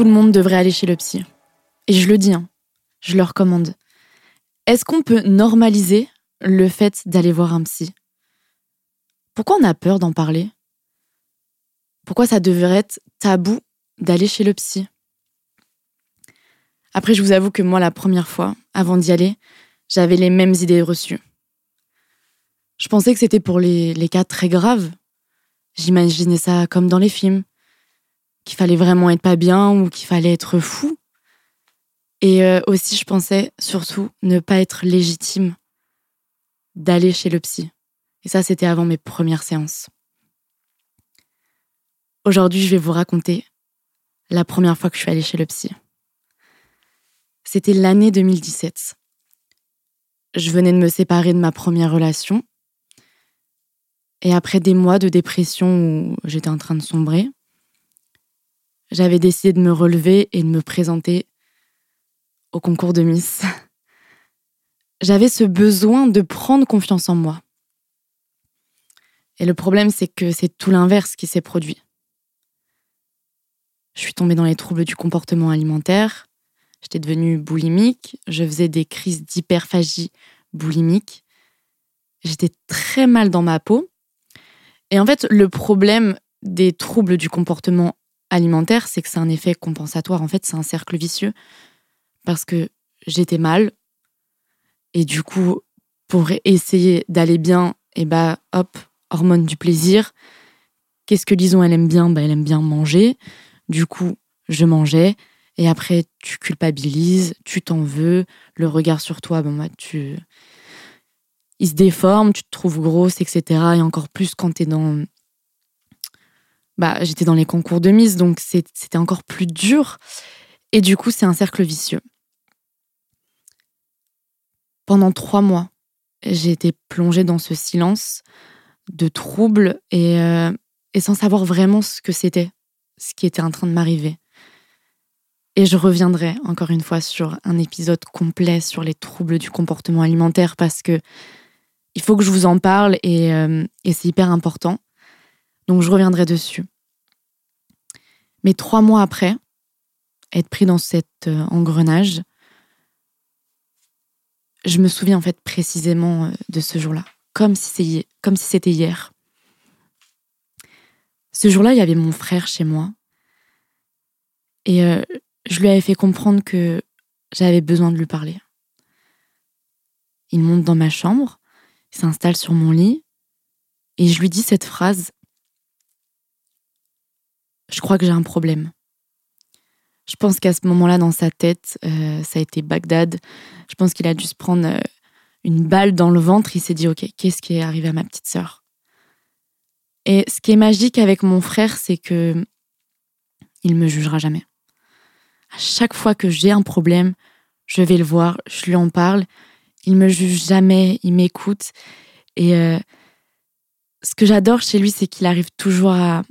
Tout le monde devrait aller chez le psy. Et je le dis, hein, je le recommande. Est-ce qu'on peut normaliser le fait d'aller voir un psy? Pourquoi on a peur d'en parler? Pourquoi ça devrait être tabou d'aller chez le psy? Après, je vous avoue que moi, la première fois, avant d'y aller, j'avais les mêmes idées reçues. Je pensais que c'était pour les, les cas très graves. J'imaginais ça comme dans les films, qu'il fallait vraiment être pas bien ou qu'il fallait être fou. Et euh, aussi, je pensais surtout ne pas être légitime d'aller chez le psy. Et ça, c'était avant mes premières séances. Aujourd'hui, je vais vous raconter la première fois que je suis allée chez le psy. C'était l'année 2017. Je venais de me séparer de ma première relation. Et après des mois de dépression où j'étais en train de sombrer, j'avais décidé de me relever et de me présenter au concours de Miss. J'avais ce besoin de prendre confiance en moi. Et le problème, c'est que c'est tout l'inverse qui s'est produit. Je suis tombée dans les troubles du comportement alimentaire. J'étais devenue boulimique. Je faisais des crises d'hyperphagie boulimique. J'étais très mal dans ma peau. Et en fait, le problème des troubles du comportement alimentaire, c'est que c'est un effet compensatoire. En fait, c'est un cercle vicieux parce que j'étais mal. Et du coup, pour essayer d'aller bien, et eh bah hop, hormone du plaisir. Qu'est-ce que Lison, elle aime bien? Bah, Elle aime bien manger. Du coup, je mangeais. Et après, tu culpabilises, tu t'en veux. Le regard sur toi, bah, tu... il se déforme, tu te trouves grosse, etc. Et encore plus quand tu es dans. Bah, j'étais dans les concours de mise, donc c'était encore plus dur. Et du coup, c'est un cercle vicieux. Pendant trois mois, j'ai été plongée dans ce silence de trouble et, euh, et sans savoir vraiment ce que c'était, ce qui était en train de m'arriver. Et je reviendrai encore une fois sur un épisode complet sur les troubles du comportement alimentaire parce que il faut que je vous en parle et, euh, et c'est hyper important. Donc je reviendrai dessus. Mais trois mois après, être pris dans cet euh, engrenage, je me souviens en fait précisément euh, de ce jour-là, comme si c'était hier. Ce jour-là, il y avait mon frère chez moi. Et euh, je lui avais fait comprendre que j'avais besoin de lui parler. Il monte dans ma chambre, il s'installe sur mon lit, et je lui dis cette phrase. Je crois que j'ai un problème. Je pense qu'à ce moment-là, dans sa tête, euh, ça a été Bagdad. Je pense qu'il a dû se prendre euh, une balle dans le ventre. Il s'est dit, OK, qu'est-ce qui est arrivé à ma petite sœur? Et ce qui est magique avec mon frère, c'est que il me jugera jamais. À chaque fois que j'ai un problème, je vais le voir, je lui en parle. Il me juge jamais, il m'écoute. Et euh, ce que j'adore chez lui, c'est qu'il arrive toujours à,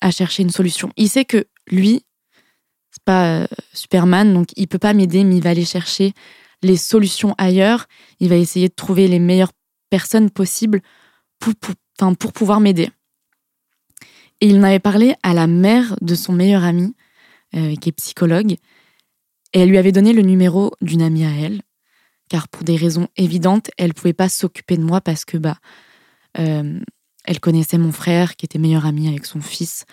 à chercher une solution. Il sait que lui, c'est pas euh, Superman, donc il peut pas m'aider, mais il va aller chercher les solutions ailleurs. Il va essayer de trouver les meilleures personnes possibles pour, pour, pouvoir m'aider. Et il m'avait parlé à la mère de son meilleur ami, euh, qui est psychologue, et elle lui avait donné le numéro d'une amie à elle, car pour des raisons évidentes, elle pouvait pas s'occuper de moi parce que bah, euh, elle connaissait mon frère, qui était meilleur ami avec son fils.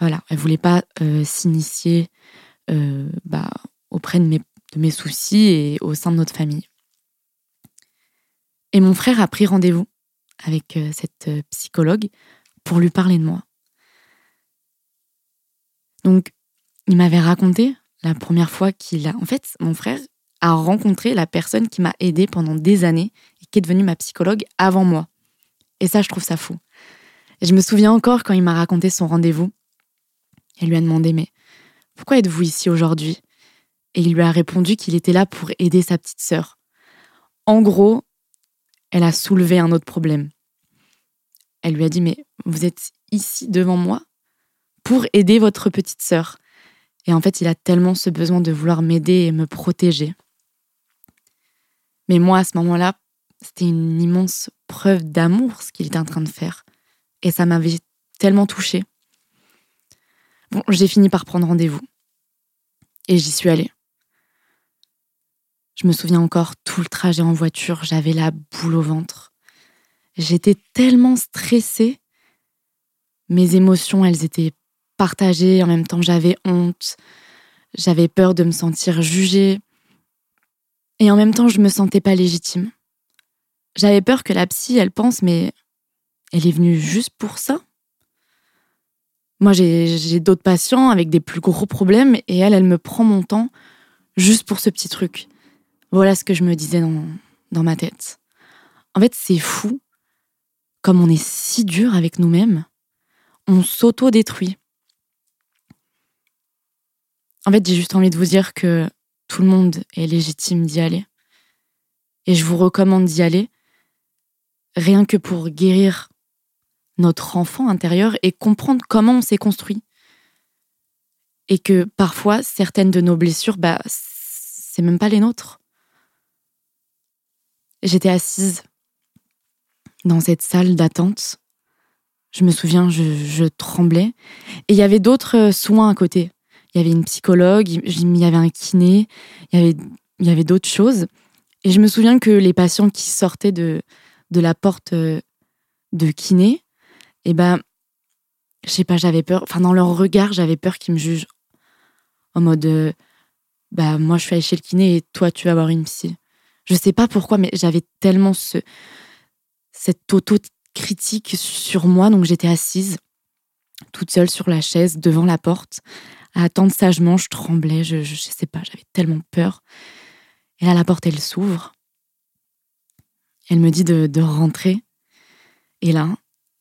Voilà, elle voulait pas s'initier euh, bah, auprès de mes, de mes soucis et au sein de notre famille. Et mon frère a pris rendez-vous avec euh, cette euh, psychologue pour lui parler de moi. Donc, il m'avait raconté la première fois qu'il a. En fait, mon frère a rencontré la personne qui m'a aidé pendant des années et qui est devenue ma psychologue avant moi. Et ça, je trouve ça fou. Et je me souviens encore quand il m'a raconté son rendez-vous. Elle lui a demandé Mais pourquoi êtes-vous ici aujourd'hui? Et il lui a répondu qu'il était là pour aider sa petite sœur. En gros, elle a soulevé un autre problème. Elle lui a dit Mais vous êtes ici devant moi pour aider votre petite sœur. Et en fait, il a tellement ce besoin de vouloir m'aider et me protéger. Mais moi, à ce moment-là, c'était une immense preuve d'amour ce qu'il était en train de faire. Et ça m'avait tellement touchée. Bon, j'ai fini par prendre rendez-vous. Et j'y suis allée. Je me souviens encore tout le trajet en voiture, j'avais la boule au ventre. J'étais tellement stressée. Mes émotions, elles étaient partagées, en même temps j'avais honte, j'avais peur de me sentir jugée. Et en même temps, je me sentais pas légitime. J'avais peur que la psy, elle pense, mais elle est venue juste pour ça Moi, j'ai d'autres patients avec des plus gros problèmes et elle, elle me prend mon temps juste pour ce petit truc. Voilà ce que je me disais dans, ma tête. En fait, c'est fou comme on est si dur avec nous-mêmes. On s'auto-détruit. En fait, j'ai juste envie de vous dire que tout le monde est légitime d'y aller. Et je vous recommande d'y aller, rien que pour guérir notre enfant intérieur et comprendre comment on s'est construit. Et que parfois, certaines de nos blessures, bah, c'est même pas les nôtres. J'étais assise dans cette salle d'attente. Je me souviens, je, tremblais. Et il y avait d'autres soins à côté. Il y avait une psychologue, il y avait un kiné, il y avait, il y avait d'autres choses. Et je me souviens que les patients qui sortaient de, de la porte euh, de kiné, eh ben, je sais pas, j'avais peur. Enfin, dans leur regard, j'avais peur qu'ils me jugent. En mode, euh, bah, moi, je suis allée chez le kiné et toi, tu vas avoir une psy. Je sais pas pourquoi, mais j'avais tellement ce, cette auto-critique sur moi. Donc, j'étais assise, toute seule sur la chaise, devant la porte, à attendre sagement. Je tremblais, je, je, je sais pas, j'avais tellement peur. Et là, la porte, elle s'ouvre. Elle me dit de, rentrer. Et là,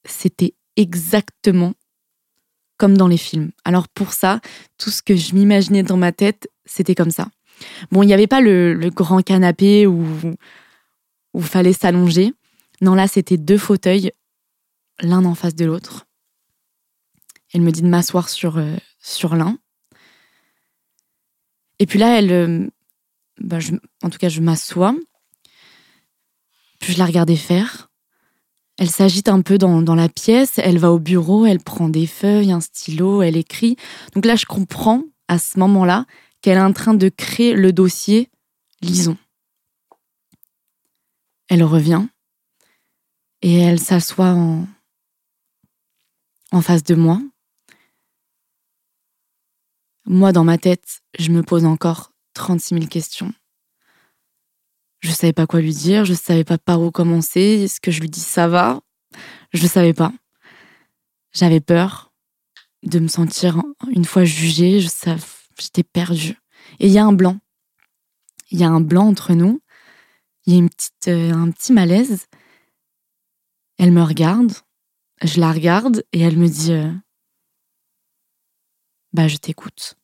c'était exactement comme dans les films. Alors pour ça, tout ce que je m'imaginais dans ma tête, c'était comme ça. Bon, il n'y avait pas le, grand canapé où il fallait s'allonger. Non, là, c'était deux fauteuils, l'un en face de l'autre. Elle me dit de m'asseoir sur, euh, sur l'un. Et puis là, elle, euh, bah, en tout cas, je m'assois. Puis je la regardais faire. Elle s'agite un peu dans, la pièce, elle va au bureau, elle prend des feuilles, un stylo, elle écrit. Donc là, je comprends à ce moment-là qu'elle est en train de créer le dossier Lisons. Elle revient et elle s'assoit en, en face de moi. Moi, dans ma tête, je me pose encore 36 000 questions. Je savais pas quoi lui dire, je savais pas par où commencer. Est-ce que je lui dis ça va? Je savais pas. J'avais peur de me sentir une fois jugée. Je j'étais perdue. Et il y a un blanc. Il y a un blanc entre nous. Il y a une petite, euh, un petit malaise. Elle me regarde. Je la regarde et elle me dit euh, Bah, je t'écoute.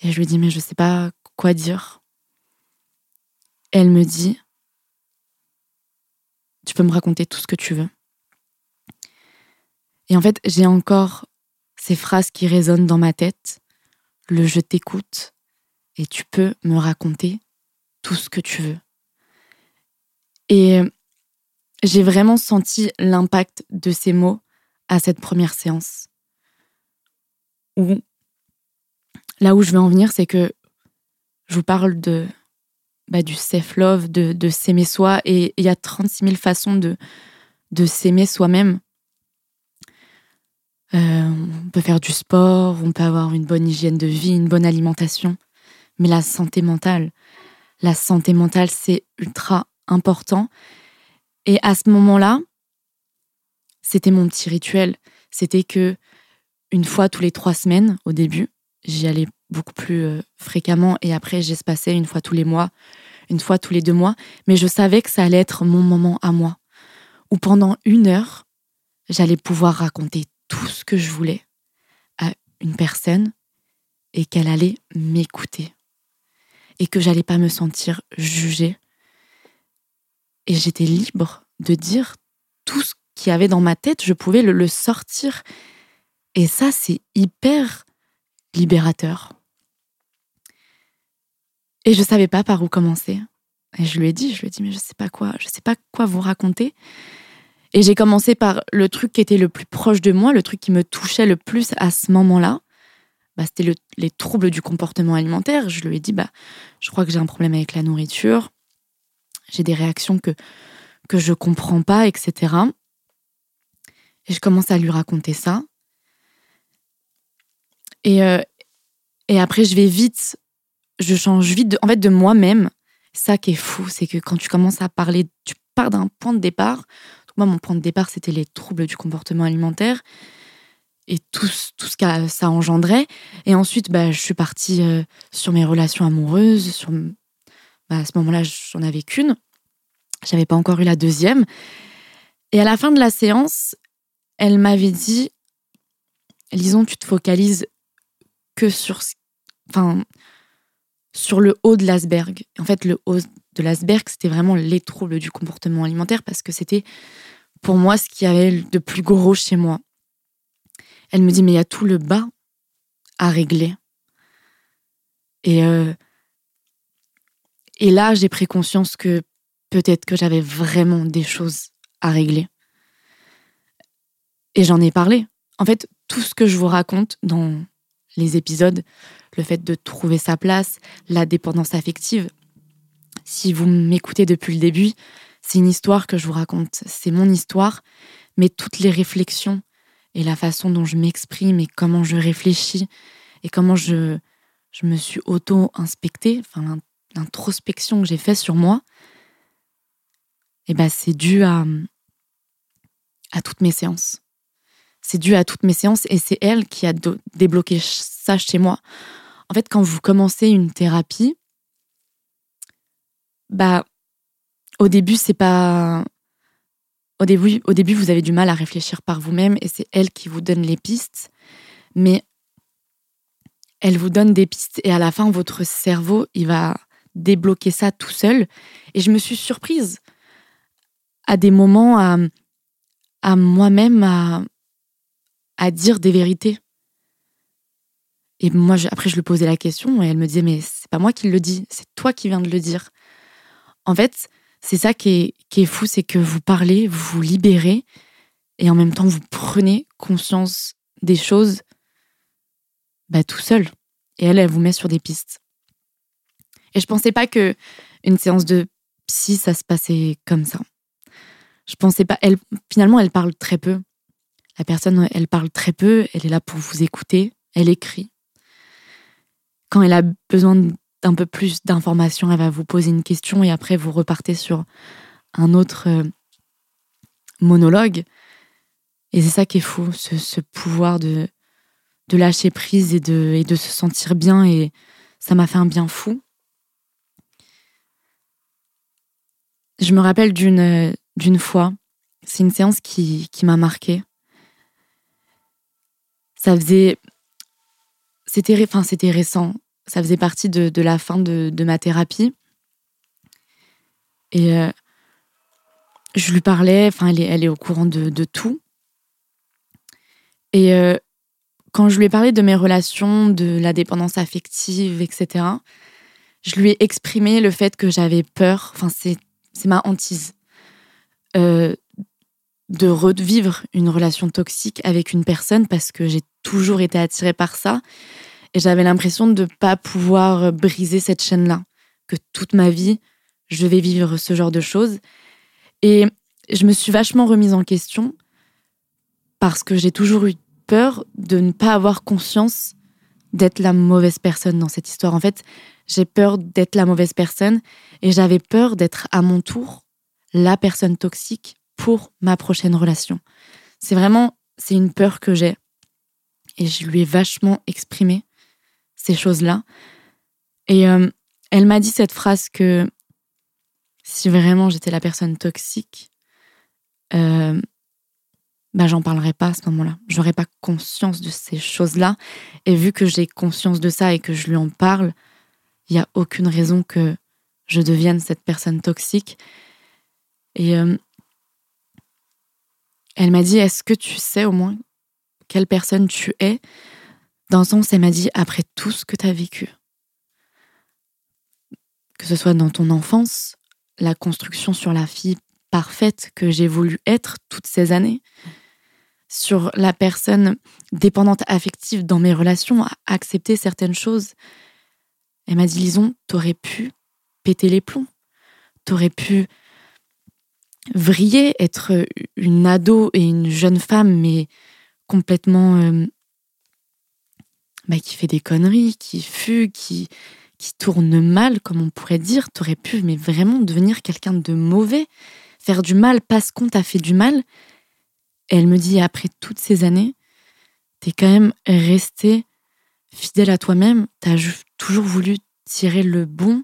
Et je lui dis Mais je sais pas quoi dire. Elle me dit, tu peux me raconter tout ce que tu veux. Et en fait, j'ai encore ces phrases qui résonnent dans ma tête. Le je t'écoute et tu peux me raconter tout ce que tu veux. Et j'ai vraiment senti l'impact de ces mots à cette première séance. Là où je veux en venir, c'est que je vous parle de bah, du self-love, de, s'aimer soi. Et il y a 36 000 façons de, s'aimer soi-même. Euh, on peut faire du sport, on peut avoir une bonne hygiène de vie, une bonne alimentation. Mais la santé mentale, la santé mentale, c'est ultra important. Et à ce moment-là, c'était mon petit rituel. C'était que une fois tous les trois semaines, au début, j'y allais beaucoup plus euh, fréquemment et après j'espacais une fois tous les mois, une fois tous les deux mois, mais je savais que ça allait être mon moment à moi, où pendant une heure, j'allais pouvoir raconter tout ce que je voulais à une personne et qu'elle allait m'écouter et que j'allais pas me sentir jugée. Et j'étais libre de dire tout ce qu'il y avait dans ma tête, je pouvais le sortir. Et ça, c'est hyper libérateur. Et je savais pas par où commencer. Et je lui ai dit, je lui ai dit, mais je sais pas quoi, je sais pas quoi vous raconter. Et j'ai commencé par le truc qui était le plus proche de moi, le truc qui me touchait le plus à ce moment-là. bah, c'était les troubles du comportement alimentaire. Je lui ai dit, bah, je crois que j'ai un problème avec la nourriture. J'ai des réactions que, que je comprends pas, etc. Et je commence à lui raconter ça. Et, euh, et après, je vais vite, je change vite, de, en fait, de moi-même. Ça qui est fou, c'est que quand tu commences à parler, tu pars d'un point de départ. moi, mon point de départ, c'était les troubles du comportement alimentaire et tout, tout ce que ça engendrait. Et ensuite, bah, je suis partie euh, sur mes relations amoureuses. Sur, bah, à ce moment-là, j'en avais qu'une. J'avais pas encore eu la deuxième. Et à la fin de la séance, elle m'avait dit Lison, tu te focalises que sur, enfin, sur le haut de l'iceberg. En fait, le haut de l'iceberg, c'était vraiment les troubles du comportement alimentaire parce que c'était pour moi ce qui avait de plus gros chez moi. Elle me dit, mais il y a tout le bas à régler. Et, euh, et là, j'ai pris conscience que peut-être que j'avais vraiment des choses à régler. Et j'en ai parlé. En fait, tout ce que je vous raconte dans les épisodes, le fait de trouver sa place, la dépendance affective, si vous m'écoutez depuis le début, c'est une histoire que je vous raconte. C'est mon histoire, mais toutes les réflexions et la façon dont je m'exprime et comment je réfléchis et comment je, je me suis auto-inspectée, enfin l'introspection que j'ai faite sur moi, eh ben c'est dû à, à toutes mes séances. C'est dû à toutes mes séances et c'est elle qui a débloqué ça chez moi. En fait, quand vous commencez une thérapie, bah au début c'est pas au début, au début, vous avez du mal à réfléchir par vous-même et c'est elle qui vous donne les pistes. Mais elle vous donne des pistes et à la fin, votre cerveau, il va débloquer ça tout seul. Et je me suis surprise à des moments à, à moi-même à, à dire des vérités. Et moi, après, je lui posais la question et elle me disait, mais c'est pas moi qui le dis, c'est toi qui viens de le dire. En fait, c'est ça qui est, fou, c'est que vous parlez, vous vous libérez et en même temps vous prenez conscience des choses bah, tout seul. Et elle, elle vous met sur des pistes. Et je pensais pas que une séance de psy, ça se passait comme ça. Je pensais pas. Elle, finalement, elle parle très peu. La personne, elle parle très peu. Elle est là pour vous écouter. Elle écrit. Quand elle a besoin d'un peu plus d'informations, elle va vous poser une question et après vous repartez sur un autre euh, monologue. Et c'est ça qui est fou, ce, pouvoir de, de lâcher prise et de, de se sentir bien. Et ça m'a fait un bien fou. Je me rappelle d'une, d'une fois, c'est une séance qui, qui m'a marquée. Ça faisait. C'était, enfin, récent ça faisait partie de, la fin de, ma thérapie. Et euh, je lui parlais, enfin, elle est, elle est au courant de, tout. Et euh, quand je lui ai parlé de mes relations, de la dépendance affective, etc., je lui ai exprimé le fait que j'avais peur, enfin, c'est ma hantise, euh, de revivre une relation toxique avec une personne parce que j'ai toujours été attirée par ça et j'avais l'impression de ne pas pouvoir euh, briser cette chaîne-là, que toute ma vie, je vais vivre ce genre de choses. Et je me suis vachement remise en question parce que j'ai toujours eu peur de ne pas avoir conscience d'être la mauvaise personne dans cette histoire. En fait, j'ai peur d'être la mauvaise personne et j'avais peur d'être à mon tour la personne toxique pour ma prochaine relation. C'est vraiment, c'est une peur que j'ai et je lui ai vachement exprimé ces choses-là. Et euh, elle m'a dit cette phrase que si vraiment j'étais la personne toxique, euh, bah j'en parlerais pas à ce moment-là. J'aurais pas conscience de ces choses-là. Et vu que j'ai conscience de ça et que je lui en parle, il y a aucune raison que je devienne cette personne toxique. Et euh, elle m'a dit Est-ce que tu sais au moins quelle personne tu es dans le sens, elle m'a dit, après tout ce que tu as vécu, que ce soit dans ton enfance, la construction sur la fille parfaite que j'ai voulu être toutes ces années, sur la personne dépendante affective dans mes relations, à accepter certaines choses. Elle m'a dit, Lison, t'aurais pu péter les plombs. T'aurais pu vriller, être une ado et une jeune femme, mais complètement euh, bah, qui fait des conneries, qui qui, qui tourne mal, comme on pourrait dire. T'aurais pu, mais vraiment devenir quelqu'un de mauvais, faire du mal parce qu'on t'a fait du mal. Et elle me dit, après toutes ces années, t'es quand même resté fidèle à toi-même, t'as toujours voulu tirer le bon.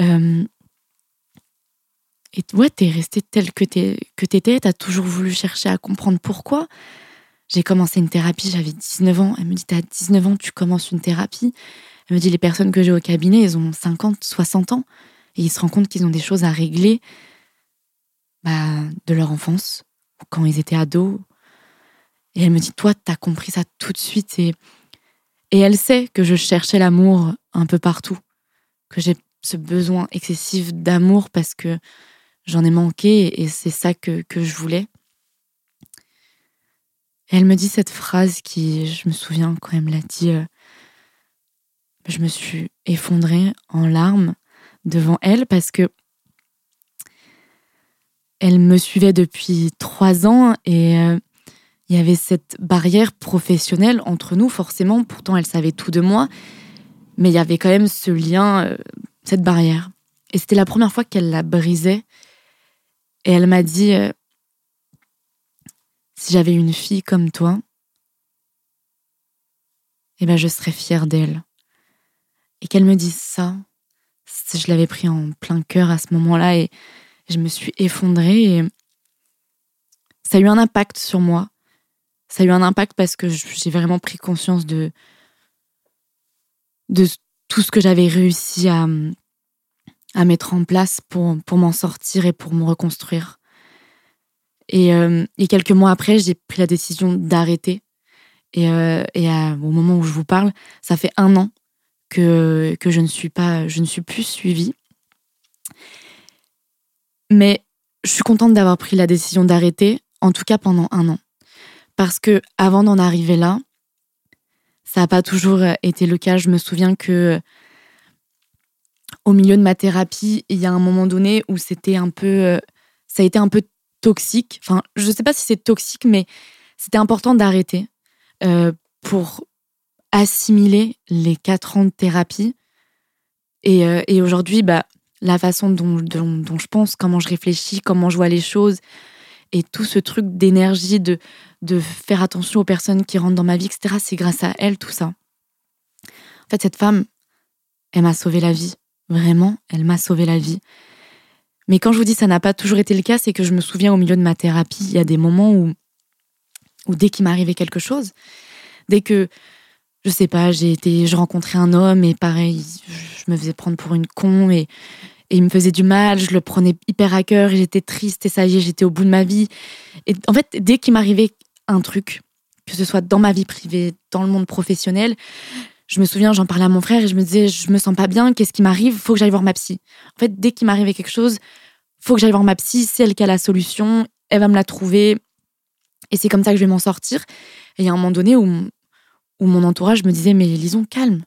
Euh, et ouais, t'es resté tel que t'étais, t'as toujours voulu chercher à comprendre pourquoi. J'ai commencé une thérapie, j'avais 19 ans. Elle me dit, t'as 19 ans, tu commences une thérapie. Elle me dit, les personnes que j'ai au cabinet, elles ont 50, 60 ans. Et ils se rendent compte qu'ils ont des choses à régler bah, de leur enfance, quand ils étaient ados. Et elle me dit, toi, t'as compris ça tout de suite. Et elle sait que je cherchais l'amour un peu partout, que j'ai ce besoin excessif d'amour parce que j'en ai manqué et c'est ça que, que je voulais. Elle me dit cette phrase qui, je me souviens quand elle l'a dit, euh, je me suis effondrée en larmes devant elle parce que elle me suivait depuis trois ans et euh, il y avait cette barrière professionnelle entre nous, forcément. Pourtant, elle savait tout de moi, mais il y avait quand même ce lien, euh, cette barrière. Et c'était la première fois qu'elle la brisait. Et elle m'a dit euh, si j'avais une fille comme toi, eh ben je serais fière d'elle. Et qu'elle me dise ça, je l'avais pris en plein cœur à ce moment-là et je me suis effondrée ça a eu un impact sur moi. Ça a eu un impact parce que j'ai vraiment pris conscience de, de tout ce que j'avais réussi à, à mettre en place pour, pour m'en sortir et pour me reconstruire. Et, euh, et quelques mois après, j'ai pris la décision d'arrêter. Et, euh, et au moment où je vous parle, ça fait un an que, que je, ne suis pas, je ne suis plus suivie. Mais je suis contente d'avoir pris la décision d'arrêter, en tout cas pendant un an. Parce que avant d'en arriver là, ça n'a pas toujours été le cas. Je me souviens que au milieu de ma thérapie, il y a un moment donné où c'était un peu, ça a été un peu toxique. Enfin, je ne sais pas si c'est toxique, mais c'était important d'arrêter euh, pour assimiler les quatre ans de thérapie. Et, euh, aujourd'hui, bah, la façon dont, je pense, comment je réfléchis, comment je vois les choses, et tout ce truc d'énergie, de faire attention aux personnes qui rentrent dans ma vie, etc., c'est grâce à elle, tout ça. En fait, cette femme, elle m'a sauvé la vie. Vraiment, elle m'a sauvé la vie. Mais quand je vous dis ça n'a pas toujours été le cas, c'est que je me souviens au milieu de ma thérapie, il y a des moments où, dès qu'il m'arrivait quelque chose, dès que je sais pas, j'ai été, je rencontrais un homme et pareil, je me faisais prendre pour une con et, et il me faisait du mal, je le prenais hyper à cœur, j'étais triste et ça y est, j'étais au bout de ma vie. Et en fait, dès qu'il m'arrivait un truc, que ce soit dans ma vie privée, dans le monde professionnel, je me souviens, j'en parlais à mon frère et je me disais, je me sens pas bien, qu'est-ce qui m'arrive? Faut que j'aille voir ma psy. En fait, dès qu'il m'arrivait quelque chose, faut que j'aille voir ma psy, c'est elle qui a la solution, elle va me la trouver. Et c'est comme ça que je vais m'en sortir. Et il y a un moment donné où où mon entourage me disait, mais lisons, calme.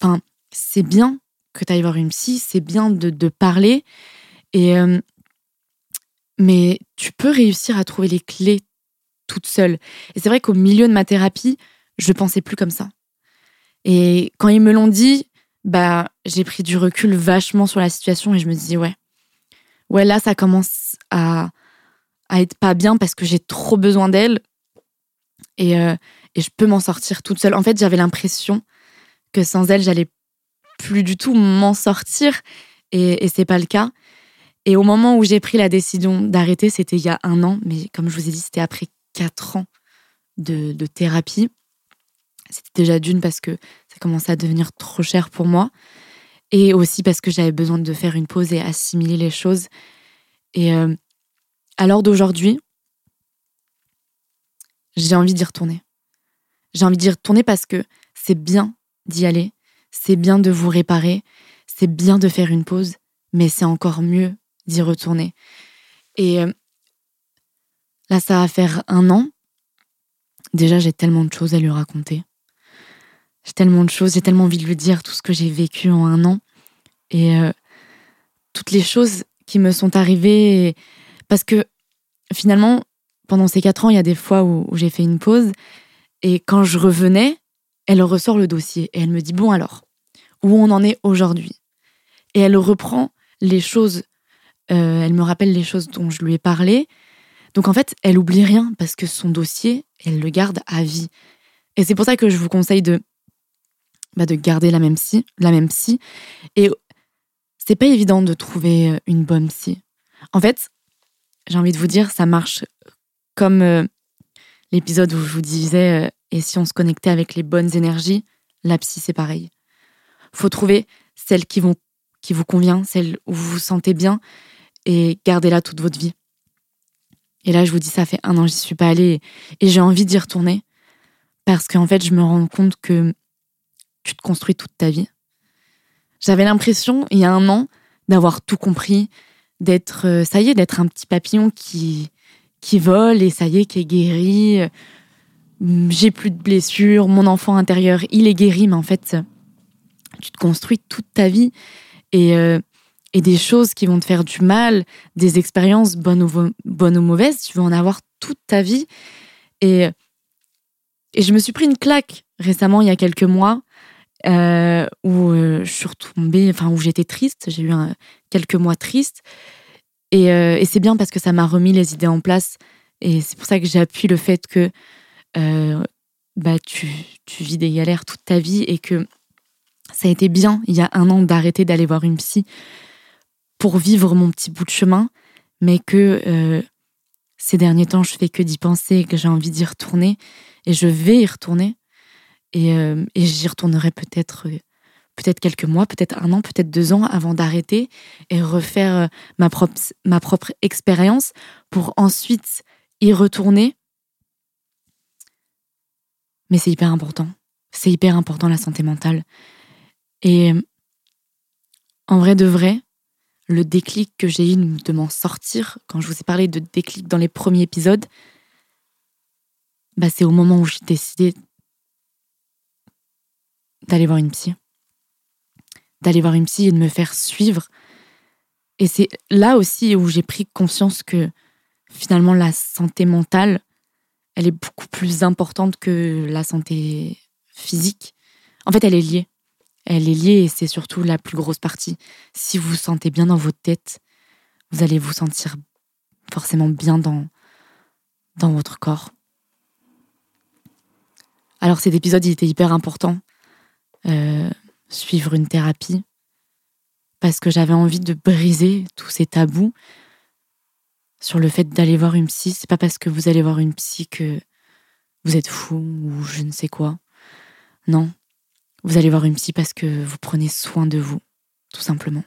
Enfin, c'est bien que tu ailles voir une psy, c'est bien de, parler. Et, euh, mais tu peux réussir à trouver les clés toute seule. Et c'est vrai qu'au milieu de ma thérapie, je pensais plus comme ça. Et quand ils me l'ont dit, bah, j'ai pris du recul vachement sur la situation et je me dis, ouais, ouais, là, ça commence à, à être pas bien parce que j'ai trop besoin d'elle. Et, euh, et je peux m'en sortir toute seule. En fait, j'avais l'impression que sans elle, j'allais plus du tout m'en sortir et, et c'est pas le cas. Et au moment où j'ai pris la décision d'arrêter, c'était il y a un an, mais comme je vous ai dit, c'était après quatre ans de, de thérapie. C'était déjà d'une parce que ça commençait à devenir trop cher pour moi et aussi parce que j'avais besoin de faire une pause et assimiler les choses. Et euh, à l'heure d'aujourd'hui, j'ai envie d'y retourner. J'ai envie d'y retourner parce que c'est bien d'y aller, c'est bien de vous réparer, c'est bien de faire une pause, mais c'est encore mieux d'y retourner. Et euh, Là, ça va faire un an. Déjà, j'ai tellement de choses à lui raconter. J'ai tellement de choses, j'ai tellement envie de lui dire tout ce que j'ai vécu en un an. Et euh, toutes les choses qui me sont arrivées. Parce que finalement, pendant ces quatre ans, il y a des fois où, j'ai fait une pause. Et quand je revenais, elle ressort le dossier et elle me dit Bon, alors, où on en est aujourd'hui? Et elle reprend les choses, euh, elle me rappelle les choses dont je lui ai parlé. Donc en fait, elle oublie rien parce que son dossier, elle le garde à vie. Et c'est pour ça que je vous conseille de, bah, de garder la même psy, la même psy. Et c'est pas évident de trouver euh, une bonne psy. En fait, j'ai envie de vous dire, ça marche comme euh, l'épisode où je vous disais, euh, et si on se connectait avec les bonnes énergies, la psy, c'est pareil. Faut trouver celle qui, vont, qui vous convient, celle où vous vous sentez bien, et gardez-la toute votre vie. Et là, je vous dis, ça fait un an, j'y suis pas allée, et j'ai envie d'y retourner, parce qu'en fait, je me rends compte que tu te construis toute ta vie. J'avais l'impression, il y a un an, d'avoir tout compris, d'être, euh, ça y est, d'être un petit papillon qui, qui vole et ça y est, qui est guéri. J'ai plus de blessures, mon enfant intérieur, il est guéri, mais en fait, tu te construis toute ta vie et, euh, et des choses qui vont te faire du mal, des expériences bonnes ou, bonnes ou mauvaises, tu vas en avoir toute ta vie. Et, et je me suis pris une claque récemment, il y a quelques mois, euh, où euh, je suis retombée, enfin où j'étais triste. J'ai eu quelques mois tristes. Euh, et, c'est bien parce que ça m'a remis les idées en place. Et c'est pour ça que j'appuie le fait que bah, tu, tu vis des galères toute ta vie et que ça a été bien il y a un an d'arrêter d'aller voir une psy pour vivre mon petit bout de chemin, mais que ces derniers temps, je fais que d'y penser et que j'ai envie d'y retourner. Et je vais y retourner. Euh, et, j'y retournerai peut-être euh, peut-être quelques mois, peut-être un an, peut-être deux ans avant d'arrêter et refaire euh, ma propre, ma propre expérience pour ensuite y retourner. Mais c'est hyper important. C'est hyper important la santé mentale. Et en vrai de vrai, le déclic que j'ai eu de m'en sortir, quand je vous ai parlé de déclic dans les premiers épisodes, bah c'est au moment où j'ai décidé d'aller voir une psy. D'aller voir une psy et de me faire suivre. Et c'est là aussi où j'ai pris conscience que finalement la santé mentale, elle est beaucoup plus importante que la santé physique. En fait, elle est liée. Elle est liée et c'est surtout la plus grosse partie. Si vous vous sentez bien dans votre tête, vous allez vous sentir forcément bien dans, dans votre corps. Alors cet épisode, il était hyper important euh, suivre une thérapie parce que j'avais envie de briser tous ces tabous sur le fait d'aller voir une psy. C'est pas parce que vous allez voir une psy que vous êtes fou ou je ne sais quoi. Non, vous allez voir une psy parce que vous prenez soin de vous, tout simplement.